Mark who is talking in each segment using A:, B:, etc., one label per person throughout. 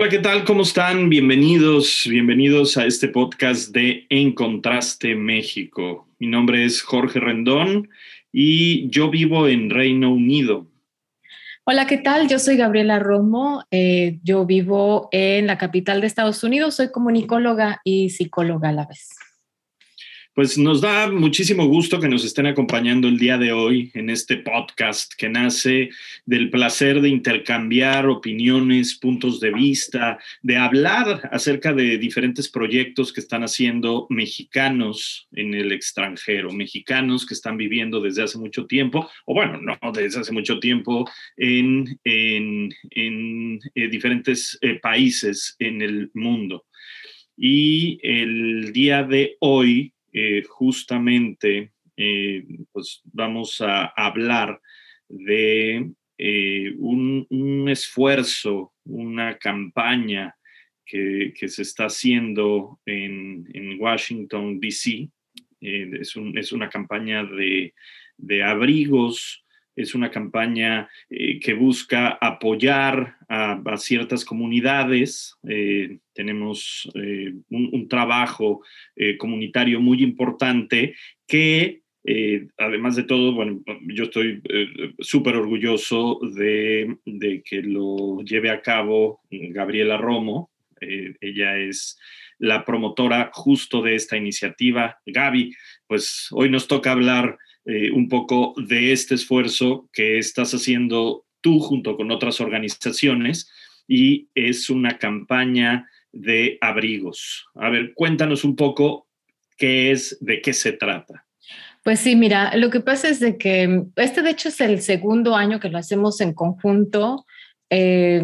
A: Hola, ¿qué tal? ¿Cómo están? Bienvenidos, bienvenidos a este podcast de En Contraste México. Mi nombre es Jorge Rendón y yo vivo en Reino Unido.
B: Hola, ¿qué tal? Yo soy Gabriela Romo. Eh, yo vivo en la capital de Estados Unidos. Soy comunicóloga y psicóloga a la vez.
A: Pues nos da muchísimo gusto que nos estén acompañando el día de hoy en este podcast que nace del placer de intercambiar opiniones, puntos de vista, de hablar acerca de diferentes proyectos que están haciendo mexicanos en el extranjero, mexicanos que están viviendo desde hace mucho tiempo, o bueno, no desde hace mucho tiempo, en, en, eh, diferentes eh, países en el mundo. Y el día de hoy eh, justamente eh, pues vamos a hablar de eh, un, esfuerzo, una campaña que, se está haciendo en, Washington, D.C. Es, una campaña de, abrigos, es una campaña que busca apoyar a, ciertas comunidades. tenemos un, trabajo eh, comunitario muy importante que, eh, además de todo, bueno, yo estoy eh, súper orgulloso de, de, que lo lleve a cabo Gabriela Romo. ella es la promotora justo de esta iniciativa. Gaby, pues hoy nos toca hablar un poco de este esfuerzo que estás haciendo tú junto con otras organizaciones y es una campaña de abrigos. A ver, cuéntanos un poco qué es, de qué se trata.
B: Pues sí, mira, lo que pasa es de que este de hecho es el segundo año que lo hacemos en conjunto. Eh,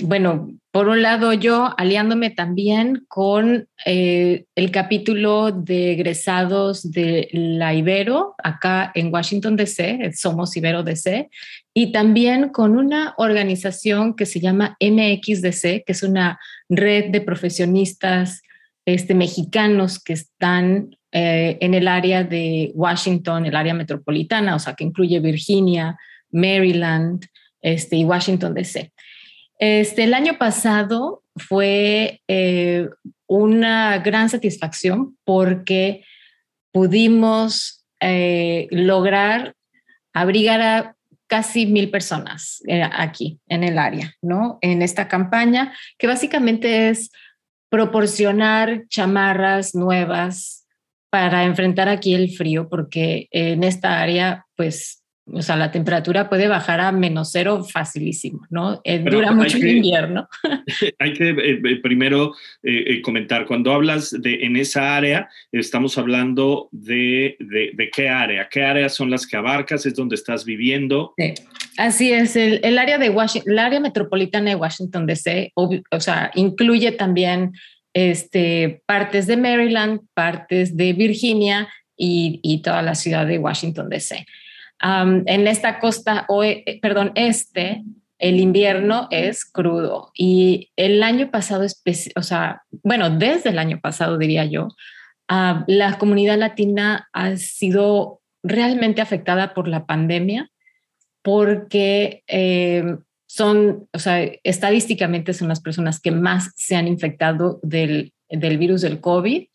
B: bueno, por un lado yo aliándome también con eh, el capítulo de egresados de la Ibero, acá en Washington, D.C., somos Ibero DC, y también con una organización que se llama MXDC, que es una red de profesionistas este, mexicanos que están eh, en el área de Washington, el área metropolitana, o sea, que incluye Virginia, Maryland este, y Washington, D.C. Este, el año pasado fue eh, una gran satisfacción porque pudimos eh, lograr abrigar a casi mil personas eh, aquí en el área, ¿no? En esta campaña, que básicamente es proporcionar chamarras nuevas para enfrentar aquí el frío, porque en esta área, pues o sea, la temperatura puede bajar a menos cero facilísimo, ¿no? Eh, dura mucho el invierno.
A: Hay que eh, eh, primero comentar, cuando hablas de en esa área, estamos hablando de, de, qué área, qué áreas son las que abarcas, es donde estás viviendo.
B: Sí. Así es, el, el área de Washington, el área metropolitana de Washington DC, o, o sea, incluye también este, partes de Maryland, partes de Virginia y, y toda la ciudad de Washington DC en esta costa, eh, perdón, este, el invierno es crudo. Y el año pasado, o sea, bueno, desde el año pasado diría yo, la comunidad latina ha sido realmente afectada por la pandemia porque em, son, o sea, estadísticamente son las personas que más se han infectado del, del virus del COVID.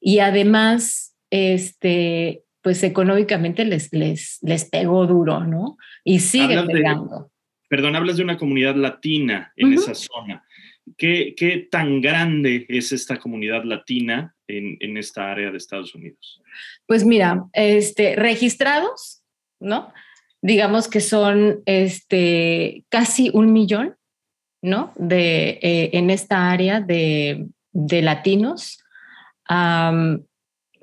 B: Y además, este, pues económicamente les, les, les pegó duro, ¿no? Y sigue pegando.
A: perdón, hablas de una comunidad latina en esa zona. ¿Qué, ¿Qué, tan grande es esta comunidad latina en, en, esta área de Estados Unidos?
B: Pues mira, este, registrados, ¿no? Digamos que son este, casi un millón, ¿no? De, eh, en esta área de, de latinos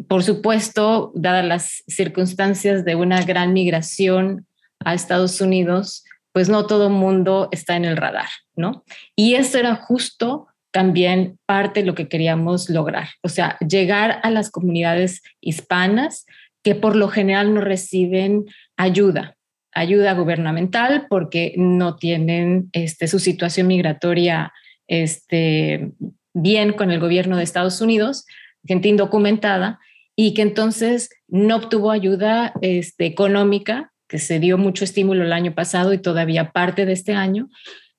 B: por supuesto, dadas las circunstancias de una gran migración a Estados Unidos, pues no todo el mundo está en el radar, ¿no? Y eso era justo también parte de lo que queríamos lograr, o sea, llegar a las comunidades hispanas que por lo general no reciben ayuda, ayuda gubernamental porque no tienen este, su situación migratoria este, bien con el gobierno de Estados Unidos, gente indocumentada, y que entonces no obtuvo ayuda este, económica, que se dio mucho estímulo el año pasado y todavía parte de este año.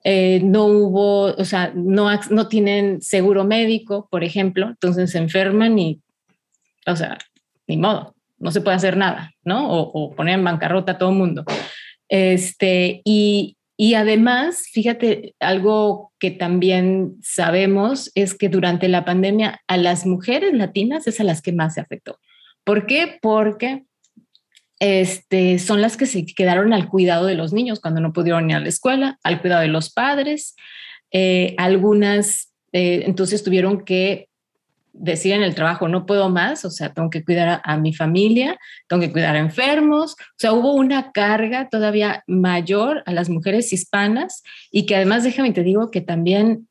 B: Eh, no hubo, o sea, no, no tienen seguro médico, por ejemplo, entonces se enferman y, o sea, ni modo, no se puede hacer nada, ¿no? O, o poner en bancarrota a todo el mundo. Este, y, y además, fíjate, algo que también sabemos es que durante la pandemia a las mujeres latinas es a las que más se afectó. ¿Por qué? Porque este, son las que se quedaron al cuidado de los niños cuando no pudieron ir a la escuela, al cuidado de los padres. Eh, algunas eh, entonces tuvieron que decir en el trabajo, no puedo más, o sea, tengo que cuidar a, mi familia, tengo que cuidar a enfermos, o sea, hubo una carga todavía mayor a las mujeres hispanas y que además, déjame te digo que también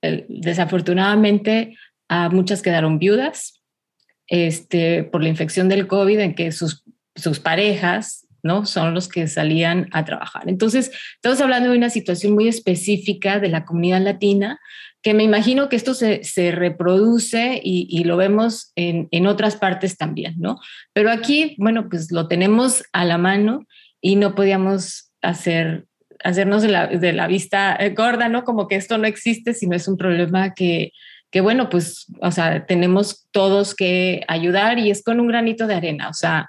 B: desafortunadamente a muchas quedaron viudas este, por la infección del COVID en que sus, sus parejas ¿no? Son los que salían a trabajar. Entonces, estamos hablando de una situación muy específica de la comunidad latina, que me imagino que esto se, reproduce y, lo vemos en, otras partes también, ¿no? Pero aquí, bueno, pues lo tenemos a la mano y no podíamos hacer, hacernos de la, vista gorda, ¿no? Como que esto no existe, sino es un problema que, que, bueno, pues, o sea, tenemos todos que ayudar y es con un granito de arena, o sea,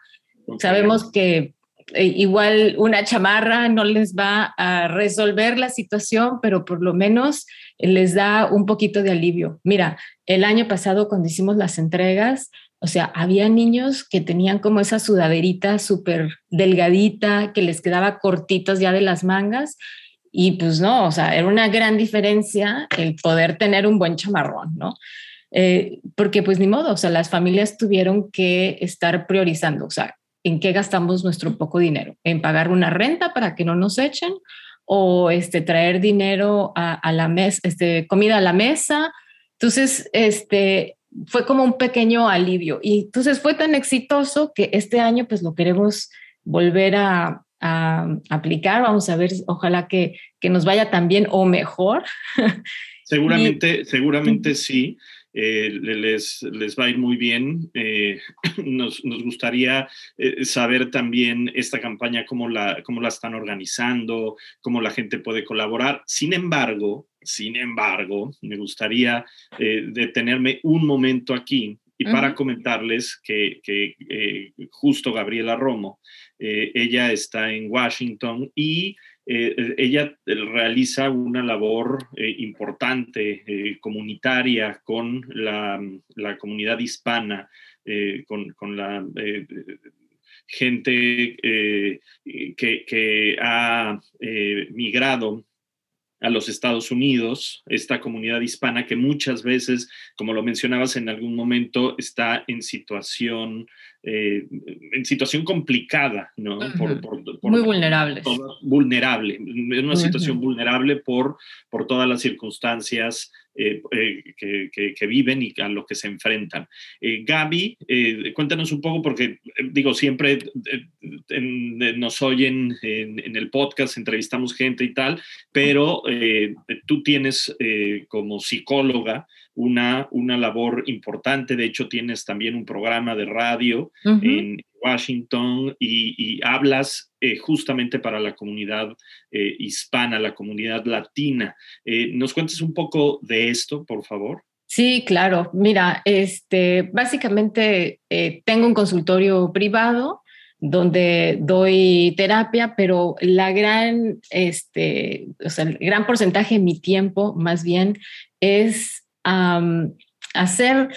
B: sabemos que eh, igual una chamarra no les va a resolver la situación, pero por lo menos les da un poquito de alivio. Mira, el año pasado cuando hicimos las entregas, o sea, había niños que tenían como esa sudaderita súper delgadita, que les quedaba cortitos ya de las mangas. Y pues no, o sea, era una gran diferencia el poder tener un buen chamarrón, ¿no? Eh, porque pues ni modo, o sea, las familias tuvieron que estar priorizando, o sea, en qué gastamos nuestro poco dinero, en pagar una renta para que no nos echen o este, traer dinero a, la mesa, este, comida a la mesa. Entonces, este, fue como un pequeño alivio y entonces fue tan exitoso que este año pues lo queremos volver a, aplicar. Vamos a ver, ojalá que, que nos vaya tan bien o mejor.
A: Seguramente, seguramente sí. Eh, les, les, va a ir muy bien. Eh, nos, nos, gustaría eh, saber también esta campaña, cómo la, cómo la están organizando, cómo la gente puede colaborar. Sin embargo, sin embargo, me gustaría detenerme un momento aquí y para comentarles que, que justo Gabriela Romo, ella está en Washington y eh, ella realiza una labor eh, importante eh, comunitaria con la, comunidad hispana, con, la gente que, que, ha migrado a los Estados Unidos, esta comunidad hispana que muchas veces, como lo mencionabas en algún momento, está en situación eh, en situación complicada, ¿no?
B: Muy vulnerable.
A: Vulnerable, en una situación vulnerable por, por todas las circunstancias eh, eh, que, viven y a lo que se enfrentan. Gaby, cuéntanos un poco, porque digo, siempre nos oyen en, en, el podcast, entrevistamos gente y tal, pero tú tienes como psicóloga, una, una labor importante. De hecho, tienes también un programa de radio en Washington y, hablas eh, justamente para la comunidad eh, hispana, la comunidad latina. Eh, ¿Nos cuentes un poco de esto, por favor?
B: Sí, claro. Mira, este, básicamente tengo un consultorio privado donde doy terapia, pero la gran, este, o sea, el gran porcentaje de mi tiempo, más bien, es hacer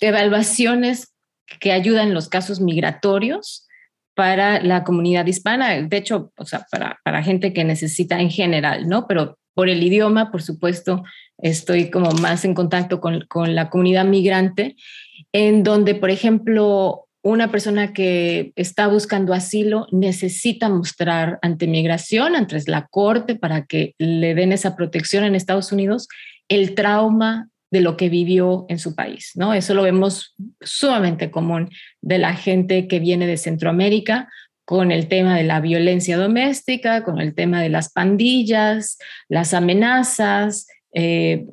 B: evaluaciones que ayudan los casos migratorios para la comunidad hispana, de hecho, o sea, para, para gente que necesita en general, ¿no? Pero por el idioma, por supuesto, estoy como más en contacto con, con la comunidad migrante, en donde, por ejemplo, una persona que está buscando asilo necesita mostrar ante migración, ante la corte, para que le den esa protección en Estados Unidos, el trauma de lo que vivió en su país, ¿no? Eso lo vemos sumamente común de la gente que viene de Centroamérica con el tema de la violencia doméstica, con el tema de las pandillas, las amenazas, eh,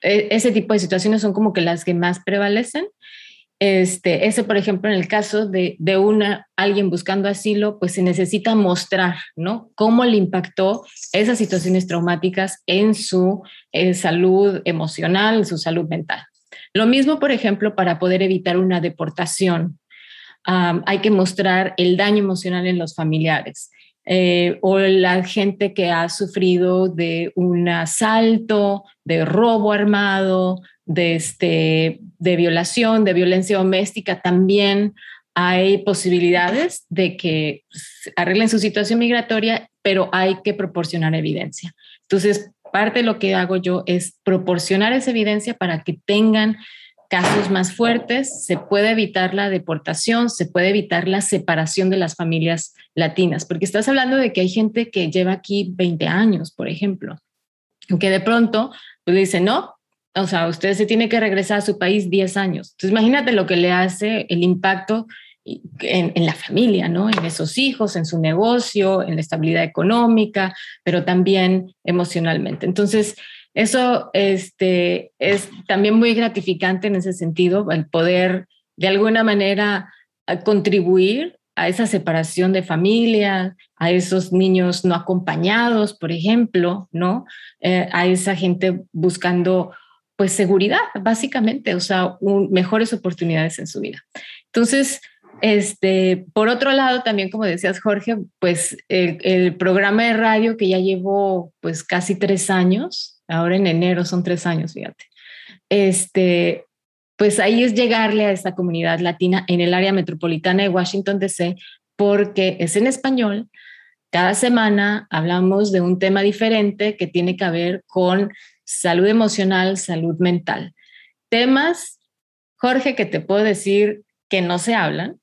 B: e, ese tipo de situaciones son como que las que más prevalecen. Este, ese, por ejemplo, en el caso de, de una, alguien buscando asilo, pues se necesita mostrar, ¿no? Cómo le impactó esas situaciones traumáticas en su eh, salud emocional, en su salud mental. Lo mismo, por ejemplo, para poder evitar una deportación. hay que mostrar el daño emocional en los familiares. Eh, o la gente que ha sufrido de un asalto, de robo armado, de, este, de violación, de violencia doméstica, también hay posibilidades de que arreglen su situación migratoria, pero hay que proporcionar evidencia. Entonces, parte de lo que hago yo es proporcionar esa evidencia para que tengan casos más fuertes, se puede evitar la deportación, se puede evitar la separación de las familias latinas, porque estás hablando de que hay gente que lleva aquí 20 años, por ejemplo, que de pronto pues dice, no, o sea, usted se tiene que regresar a su país 10 años. Entonces, imagínate lo que le hace el impacto en, en, la familia, ¿no? En esos hijos, en su negocio, en la estabilidad económica, pero también emocionalmente. Entonces, eso este, es también muy gratificante en ese sentido, el poder de alguna manera contribuir a esa separación de familia, a esos niños no acompañados, por ejemplo, ¿no? Eh, a esa gente buscando pues seguridad, básicamente, o sea, mejores oportunidades en su vida. Entonces, este, por otro lado, también como decías, Jorge, pues el, programa de radio que ya llevo pues casi tres años, ahora en enero son tres años, fíjate, este, pues ahí es llegarle a esta comunidad latina en el área metropolitana de Washington, D.C., porque es en español. Cada semana hablamos de un tema diferente que tiene que ver con salud emocional, salud mental. Temas, Jorge, que te puedo decir que no se hablan,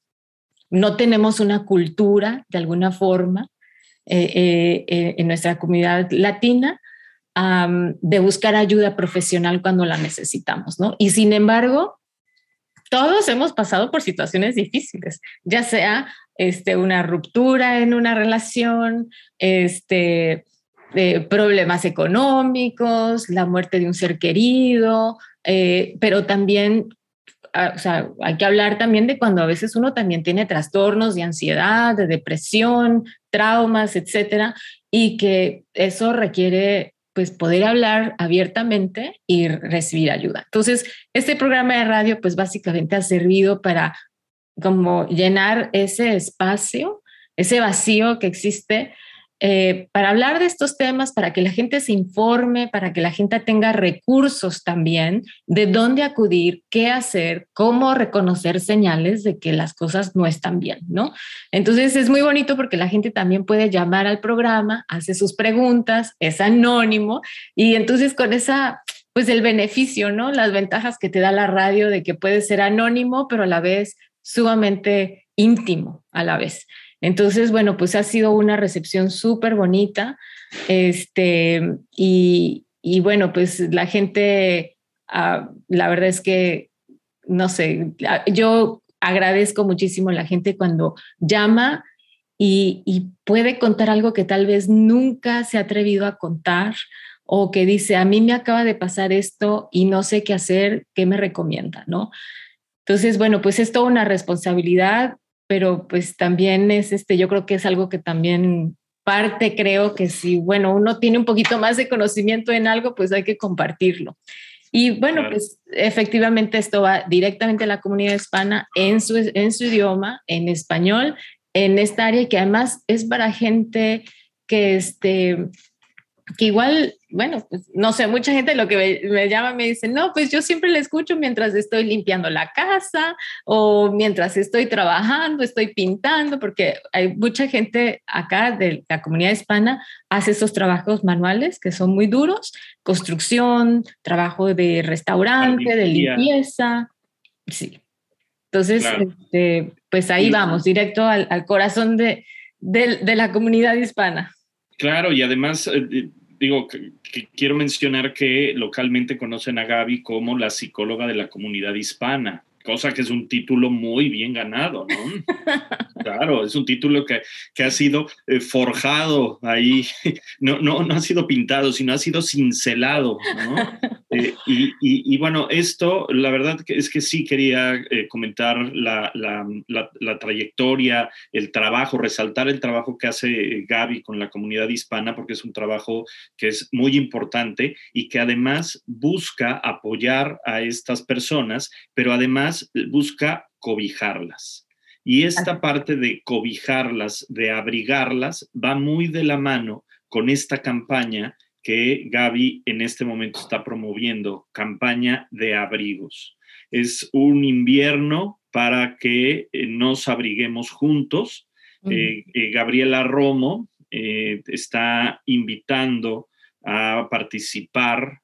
B: no tenemos una cultura de alguna forma eh, eh, eh, en nuestra comunidad latina de buscar ayuda profesional cuando la necesitamos, ¿no? Y sin embargo, todos hemos pasado por situaciones difíciles, ya sea este, una ruptura en una relación, este, problemas económicos, la muerte de un ser querido, eh, pero también, ah, o sea, hay que hablar también de cuando a veces uno también tiene trastornos de ansiedad, de depresión, traumas, etcétera, y que eso requiere pues poder hablar abiertamente y recibir ayuda. Entonces, este programa de radio pues básicamente ha servido para como llenar ese espacio, ese vacío que existe eh, para hablar de estos temas, para que la gente se informe, para que la gente tenga recursos también de dónde acudir, qué hacer, cómo reconocer señales de que las cosas no están bien, ¿no? Entonces es muy bonito porque la gente también puede llamar al programa, hace sus preguntas, es anónimo y entonces con esa pues el beneficio, ¿no? Las ventajas que te da la radio de que puede ser anónimo, pero a la vez sumamente íntimo a la vez. Entonces, bueno, pues ha sido una recepción súper bonita. Este, y, bueno, pues la gente, ah, la verdad es que, no sé, ah, yo agradezco muchísimo a la gente cuando llama y, y, puede contar algo que tal vez nunca se ha atrevido a contar o que dice, a mí me acaba de pasar esto y no sé qué hacer, ¿qué me recomienda? ¿no? Entonces, bueno, pues es toda una responsabilidad pero pues también es, este, yo creo que es algo que también parte creo que si, bueno, uno tiene un poquito más de conocimiento en algo, pues hay que compartirlo. Y bueno, pues efectivamente esto va directamente a la comunidad hispana en su, en su idioma, en español, en esta área que además es para gente que, este, que igual, bueno, pues, no sé, mucha gente lo que me, llama me dice, no, pues yo siempre le escucho mientras estoy limpiando la casa o mientras estoy trabajando, estoy pintando, porque hay mucha gente acá de la comunidad hispana hace esos trabajos manuales que son muy duros, construcción, trabajo de restaurante, de limpieza, sí. Entonces, este, pues ahí vamos, directo al, corazón de, de, la comunidad hispana.
A: Claro, y además, eh, digo, que, quiero mencionar que localmente conocen a Gaby como la psicóloga de la comunidad hispana cosa que es un título muy bien ganado, ¿no? Claro, es un título que, que ha sido eh, forjado ahí, no, no, no ha sido pintado, sino ha sido cincelado, ¿no? Eh, y, y, bueno, esto, la verdad es que sí quería eh, comentar la, la, la, trayectoria, el trabajo, resaltar el trabajo que hace Gaby con la comunidad hispana, porque es un trabajo que es muy importante y que además busca apoyar a estas personas, pero además busca cobijarlas. Y esta parte de cobijarlas, de abrigarlas, va muy de la mano con esta campaña que Gaby en este momento está promoviendo, campaña de abrigos. Es un invierno para que eh, nos abriguemos juntos. Eh, eh, Gabriela Romo está invitando a participar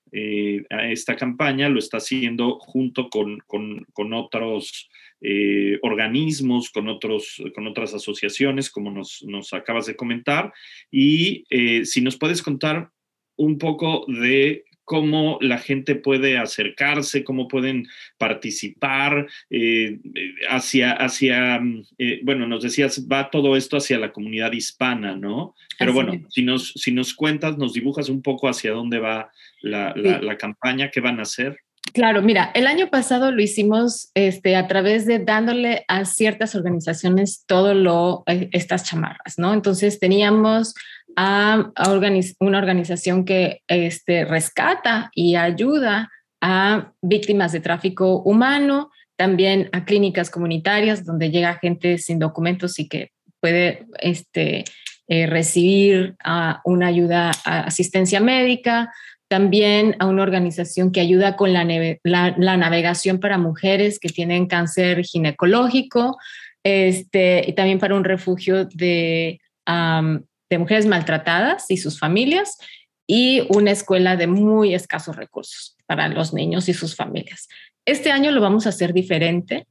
A: a esta campaña, lo está haciendo junto con, con, otros organismos, con, otros, con otras asociaciones, como nos, nos acabas de comentar. Y si nos puedes contar un poco de cómo la gente puede acercarse, cómo pueden participar eh, hacia, hacia eh, bueno, nos decías, va todo esto hacia la comunidad hispana, ¿no? Pero bueno, si nos, si nos cuentas, nos dibujas un poco hacia dónde va la, la campaña, qué van a hacer.
B: Claro, mira, el año pasado lo hicimos este, a través de dándole a ciertas organizaciones todo lo, eh, estas chamarras, ¿no? Entonces teníamos a, una organización que este, rescata y ayuda a víctimas de tráfico humano, también a clínicas comunitarias donde llega gente sin documentos y que puede este, eh, recibir uh, una ayuda, asistencia médica, también a una organización que ayuda con la, la, navegación para mujeres que tienen cáncer ginecológico, este, y también para un refugio de, de mujeres maltratadas y sus familias, y una escuela de muy escasos recursos para los niños y sus familias. Este año lo vamos a hacer diferente.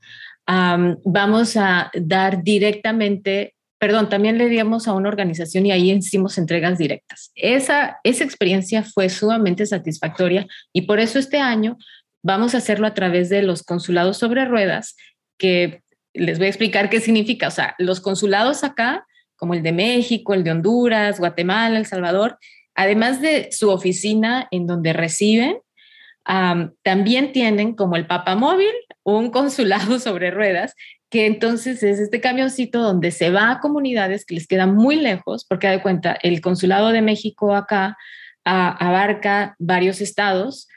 B: vamos a dar directamente perdón, también le dimos a una organización y ahí hicimos entregas directas. Esa, esa experiencia fue sumamente satisfactoria y por eso este año vamos a hacerlo a través de los consulados sobre ruedas, que les voy a explicar qué significa. O sea, los consulados acá, como el de México, el de Honduras, Guatemala, El Salvador, además de su oficina en donde reciben, también tienen como el Papa Móvil, un consulado sobre ruedas que entonces es este camioncito donde se va a comunidades que les quedan muy lejos, porque de cuenta, el Consulado de México acá abarca varios estados,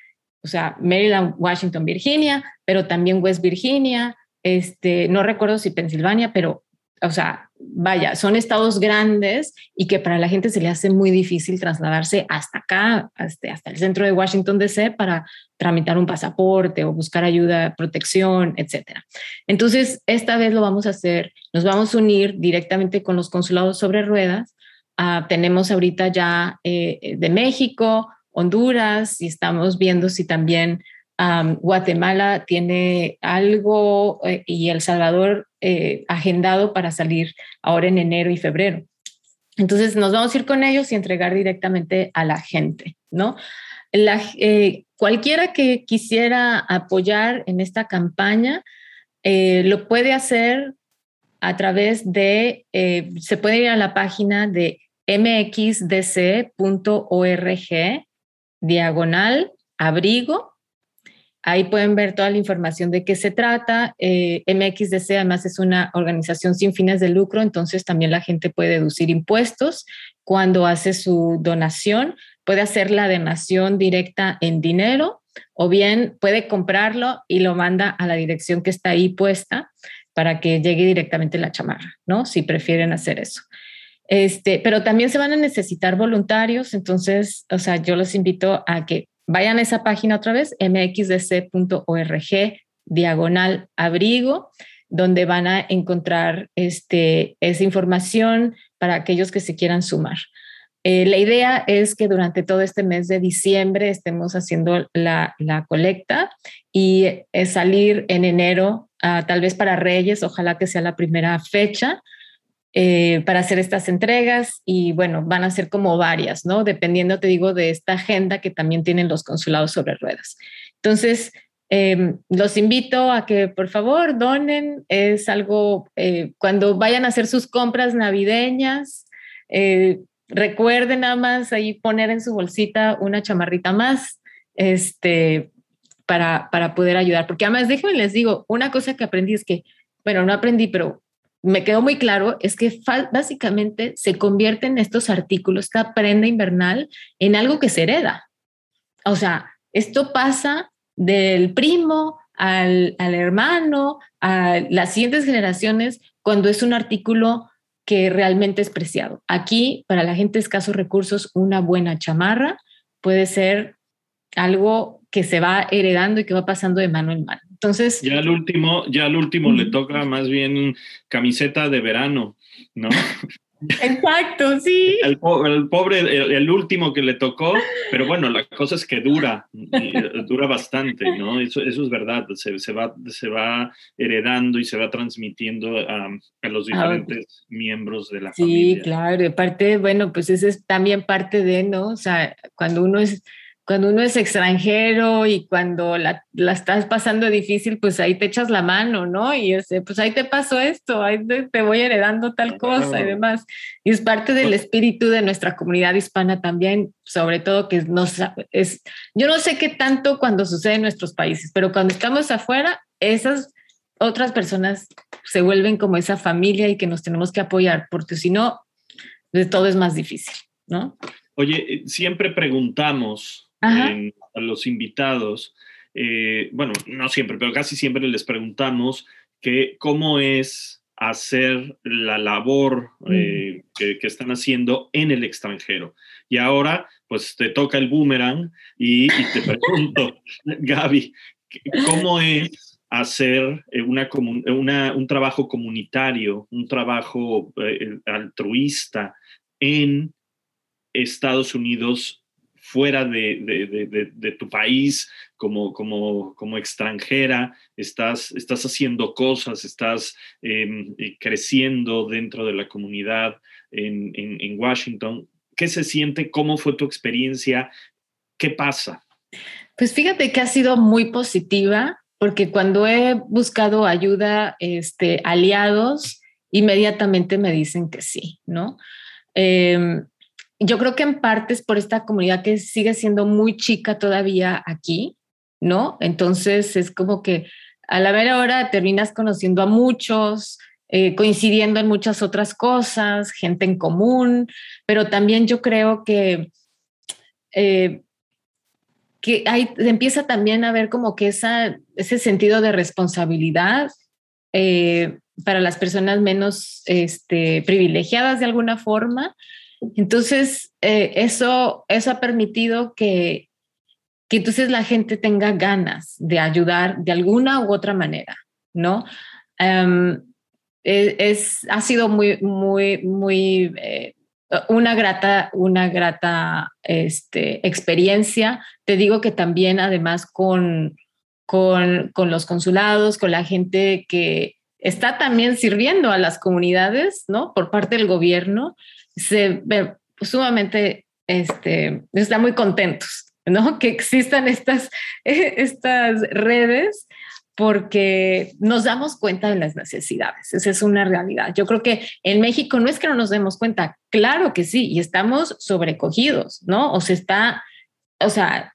B: o sea, Maryland, Washington, Virginia, pero también West Virginia, este, no recuerdo si Pensilvania, pero o sea, vaya, son estados grandes y que para la gente se le hace muy difícil trasladarse hasta acá, hasta, hasta el centro de Washington, D.C., para tramitar un pasaporte o buscar ayuda, protección, etcétera. Entonces, esta vez lo vamos a hacer, nos vamos a unir directamente con los consulados sobre ruedas. Ah, tenemos ahorita ya eh, de México, Honduras, y estamos viendo si también Guatemala tiene algo eh, y El Salvador eh, agendado para salir ahora en enero y febrero. Entonces nos vamos a ir con ellos y entregar directamente a la gente, ¿no? Eh, cualquiera que quisiera apoyar en esta campaña lo puede hacer a través de, se puede ir a la página de mxdc.org diagonal abrigo Ahí pueden ver toda la información de qué se trata. Eh, MXDC además es una organización sin fines de lucro, entonces también la gente puede deducir impuestos cuando hace su donación. Puede hacer la donación directa en dinero o bien puede comprarlo y lo manda a la dirección que está ahí puesta para que llegue directamente la chamarra, ¿no? Si prefieren hacer eso. Este, pero también se van a necesitar voluntarios, entonces, o sea, yo los invito a que Vayan a esa página otra vez, mxdc.org, diagonal abrigo, donde van a encontrar este, esa información para aquellos que se quieran sumar. Eh, la idea es que durante todo este mes de diciembre estemos haciendo la, colecta y eh, salir en enero, ah, tal vez para Reyes, ojalá que sea la primera fecha. Eh, para hacer estas entregas y bueno, van a ser como varias, ¿no? Dependiendo, te digo, de esta agenda que también tienen los consulados sobre ruedas. Entonces, em, los invito a que por favor donen. Es algo, cuando vayan a hacer sus compras navideñas, recuerden nada más ahí poner en su bolsita una chamarrita más, este, para, para poder ayudar. Porque además, déjenme les digo, una cosa que aprendí es que, bueno, no aprendí, pero me quedó muy claro, es que básicamente se convierten estos artículos, esta prenda invernal, en algo que se hereda. O sea, esto pasa del primo al, al hermano, a las siguientes generaciones, cuando es un artículo que realmente es preciado. Aquí, para la gente de escasos recursos, una buena chamarra puede ser algo que se va heredando y que va pasando de mano en mano. Entonces.
A: Ya al último, ya al último le toca más bien camiseta de verano, ¿no?
B: Exacto, sí.
A: El, pobre, el, último que le tocó, pero bueno, la cosa es que dura, dura bastante, ¿no? Eso, eso es verdad, se, se, va, se va heredando y se va transmitiendo a, a los ah, diferentes miembros de la familia.
B: Sí, claro, y aparte, bueno, pues eso es también parte de, ¿no? O sea, cuando uno es cuando uno es extranjero y cuando la, estás pasando difícil, pues ahí te echas la mano, ¿no? Y ese, pues ahí te pasó esto, ahí te, voy heredando tal cosa y demás. Y es parte del espíritu de nuestra comunidad hispana también, sobre todo que no es, yo no sé qué tanto cuando sucede en nuestros países, pero cuando estamos afuera, esas otras personas se vuelven como esa familia y que nos tenemos que apoyar, porque si no, todo es más difícil, ¿no?
A: Oye, eh, siempre preguntamos a los invitados, eh, bueno, no siempre, pero casi siempre les preguntamos que cómo es hacer la labor eh, que, están haciendo en el extranjero. Y ahora, pues te toca el boomerang y, te pregunto, Gaby, ¿cómo es hacer eh, una, un trabajo comunitario, un trabajo altruista en Estados Unidos fuera de, tu país, como, como, como, extranjera, estás, estás haciendo cosas, estás em, eh, creciendo dentro de la comunidad en, en, Washington. ¿Qué se siente? ¿Cómo fue tu experiencia? ¿Qué pasa?
B: Pues fíjate que ha sido muy positiva, porque cuando he buscado ayuda, este, aliados, inmediatamente me dicen que sí, ¿no? Em, yo creo que en parte es por esta comunidad que sigue siendo muy chica todavía aquí, ¿no? Entonces es como que a la ver ahora terminas conociendo a muchos, eh, coincidiendo en muchas otras cosas, gente en común, pero también yo creo que, eh, que hay, empieza también a ver como que esa, ese sentido de responsabilidad eh, para las personas menos este, privilegiadas de alguna forma entonces, eh, eso, eso ha permitido que, que entonces la gente tenga ganas de ayudar de alguna u otra manera, ¿no? Em, e, es, ha sido muy, muy, muy, eh, una grata, una grata este, experiencia. Te digo que también además con, con, con los consulados, con la gente que está también sirviendo a las comunidades, ¿no? Por parte del gobierno, se ven sumamente, este, están muy contentos, ¿no? Que existan estas, estas redes porque nos damos cuenta de las necesidades. Esa es una realidad. Yo creo que en México no es que no nos demos cuenta, claro que sí, y estamos sobrecogidos, ¿no? O se está, o sea,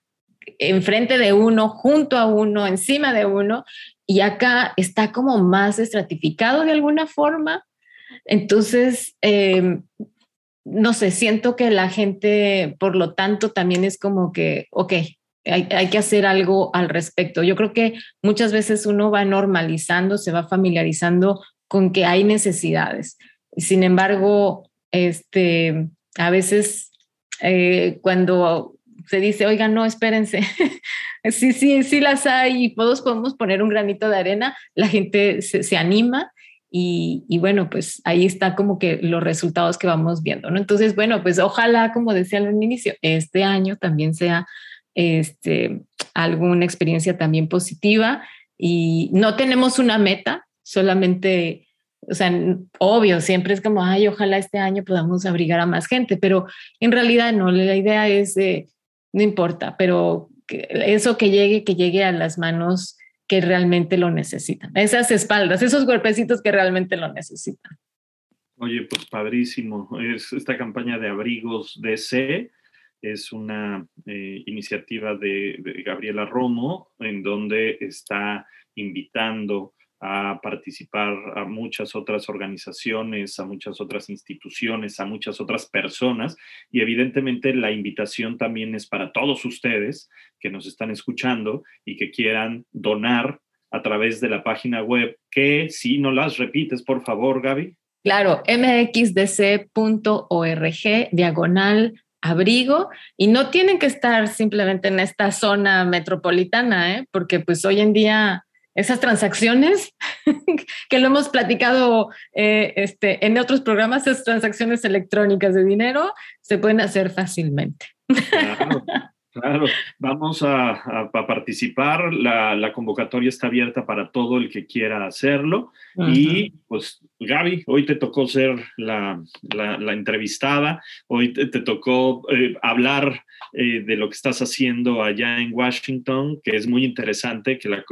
B: enfrente de uno, junto a uno, encima de uno, y acá está como más estratificado de alguna forma. Entonces, eh, no sé, siento que la gente, por lo tanto, también es como que, ok, hay, hay, que hacer algo al respecto. Yo creo que muchas veces uno va normalizando, se va familiarizando con que hay necesidades. Sin embargo, este, a veces eh, cuando se dice, oiga, no, espérense, sí, sí, sí las hay y todos podemos poner un granito de arena, la gente se, se anima Y, bueno, pues ahí está como que los resultados que vamos viendo, ¿no? Entonces, bueno, pues ojalá, como decía al inicio, este año también sea este, alguna experiencia también positiva y no tenemos una meta, solamente, o sea, obvio, siempre es como, ay, ojalá este año podamos abrigar a más gente, pero en realidad no, la idea es, de, no importa, pero eso que llegue, que llegue a las manos que realmente lo necesitan, esas espaldas, esos golpecitos que realmente lo necesitan.
A: Oye, pues padrísimo. Es esta campaña de abrigos DC es una eh, iniciativa de, Gabriela Romo, en donde está invitando a participar a muchas otras organizaciones, a muchas otras instituciones, a muchas otras personas. Y evidentemente la invitación también es para todos ustedes que nos están escuchando y que quieran donar a través de la página web, que si no las repites, por favor, Gaby.
B: Claro, mxdc.org, diagonal abrigo y no tienen que estar simplemente en esta zona metropolitana, ¿eh? porque pues hoy en día esas transacciones que lo hemos platicado eh, este, en otros programas, esas transacciones electrónicas de dinero se pueden hacer fácilmente.
A: Claro. vamos a, participar. La, convocatoria está abierta para todo el que quiera hacerlo. Y pues, Gaby, hoy te tocó ser la, entrevistada, hoy te, tocó eh, hablar eh, de lo que estás haciendo allá en Washington, que es muy interesante, que la,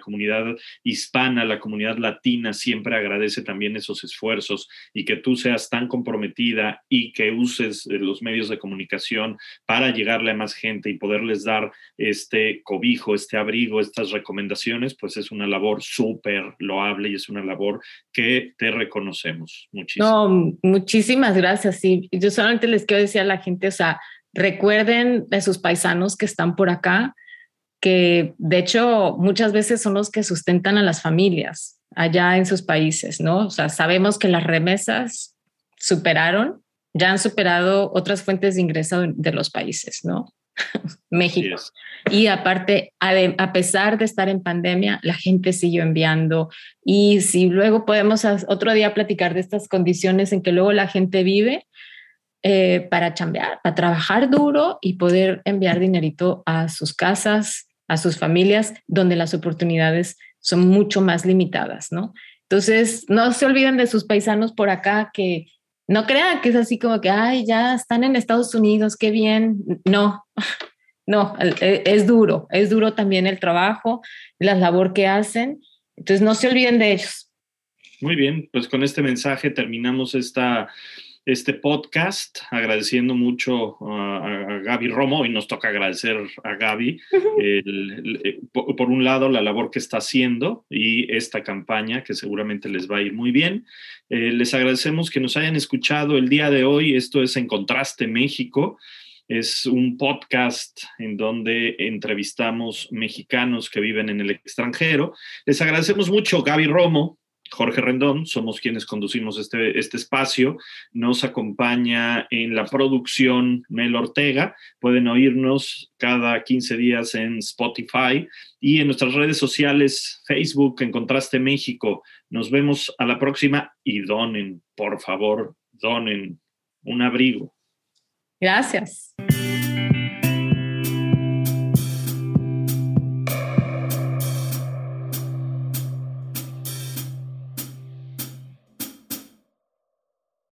A: comunidad hispana, la comunidad latina siempre agradece también esos esfuerzos y que tú seas tan comprometida y que uses eh, los medios de comunicación para llegarle a más gente y poderles dar este cobijo, este abrigo, estas recomendaciones, pues es una labor súper loable y es una labor que te reconocemos muchísimo.
B: No, muchísimas gracias. Sí, yo solamente les quiero decir a la gente, o sea, recuerden de sus paisanos que están por acá, que de hecho muchas veces son los que sustentan a las familias allá en sus países, ¿no? O sea, sabemos que las remesas superaron, ya han superado otras fuentes de ingreso de los países, ¿no? México. Y aparte, a, pesar de estar en pandemia, la gente siguió enviando. Y si luego podemos otro día platicar de estas condiciones en que luego la gente vive, eh, para chambear, para trabajar duro y poder enviar dinerito a sus casas, a sus familias, donde las oportunidades son mucho más limitadas, ¿no? Entonces, no se olviden de sus paisanos por acá que no crean que es así como que, ay, ya están en Estados Unidos, qué bien. No, no, e, es duro, es duro también el trabajo, la labor que hacen. Entonces, no se olviden de ellos.
A: Muy bien, pues con este mensaje terminamos esta este podcast, agradeciendo mucho a, Gaby Romo, y nos toca agradecer a Gaby, eh, por, un lado, la labor que está haciendo y esta campaña que seguramente les va a ir muy bien. Eh, les agradecemos que nos hayan escuchado el día de hoy. Esto es En Contraste México. Es un podcast en donde entrevistamos mexicanos que viven en el extranjero. Les agradecemos mucho, Gaby Romo, Jorge Rendón, somos quienes conducimos este, este espacio. Nos acompaña en la producción Mel Ortega. Pueden oírnos cada 15 días en Spotify y en nuestras redes sociales, Facebook, en Contraste México. Nos vemos a la próxima y donen, por favor, donen un abrigo.
B: Gracias.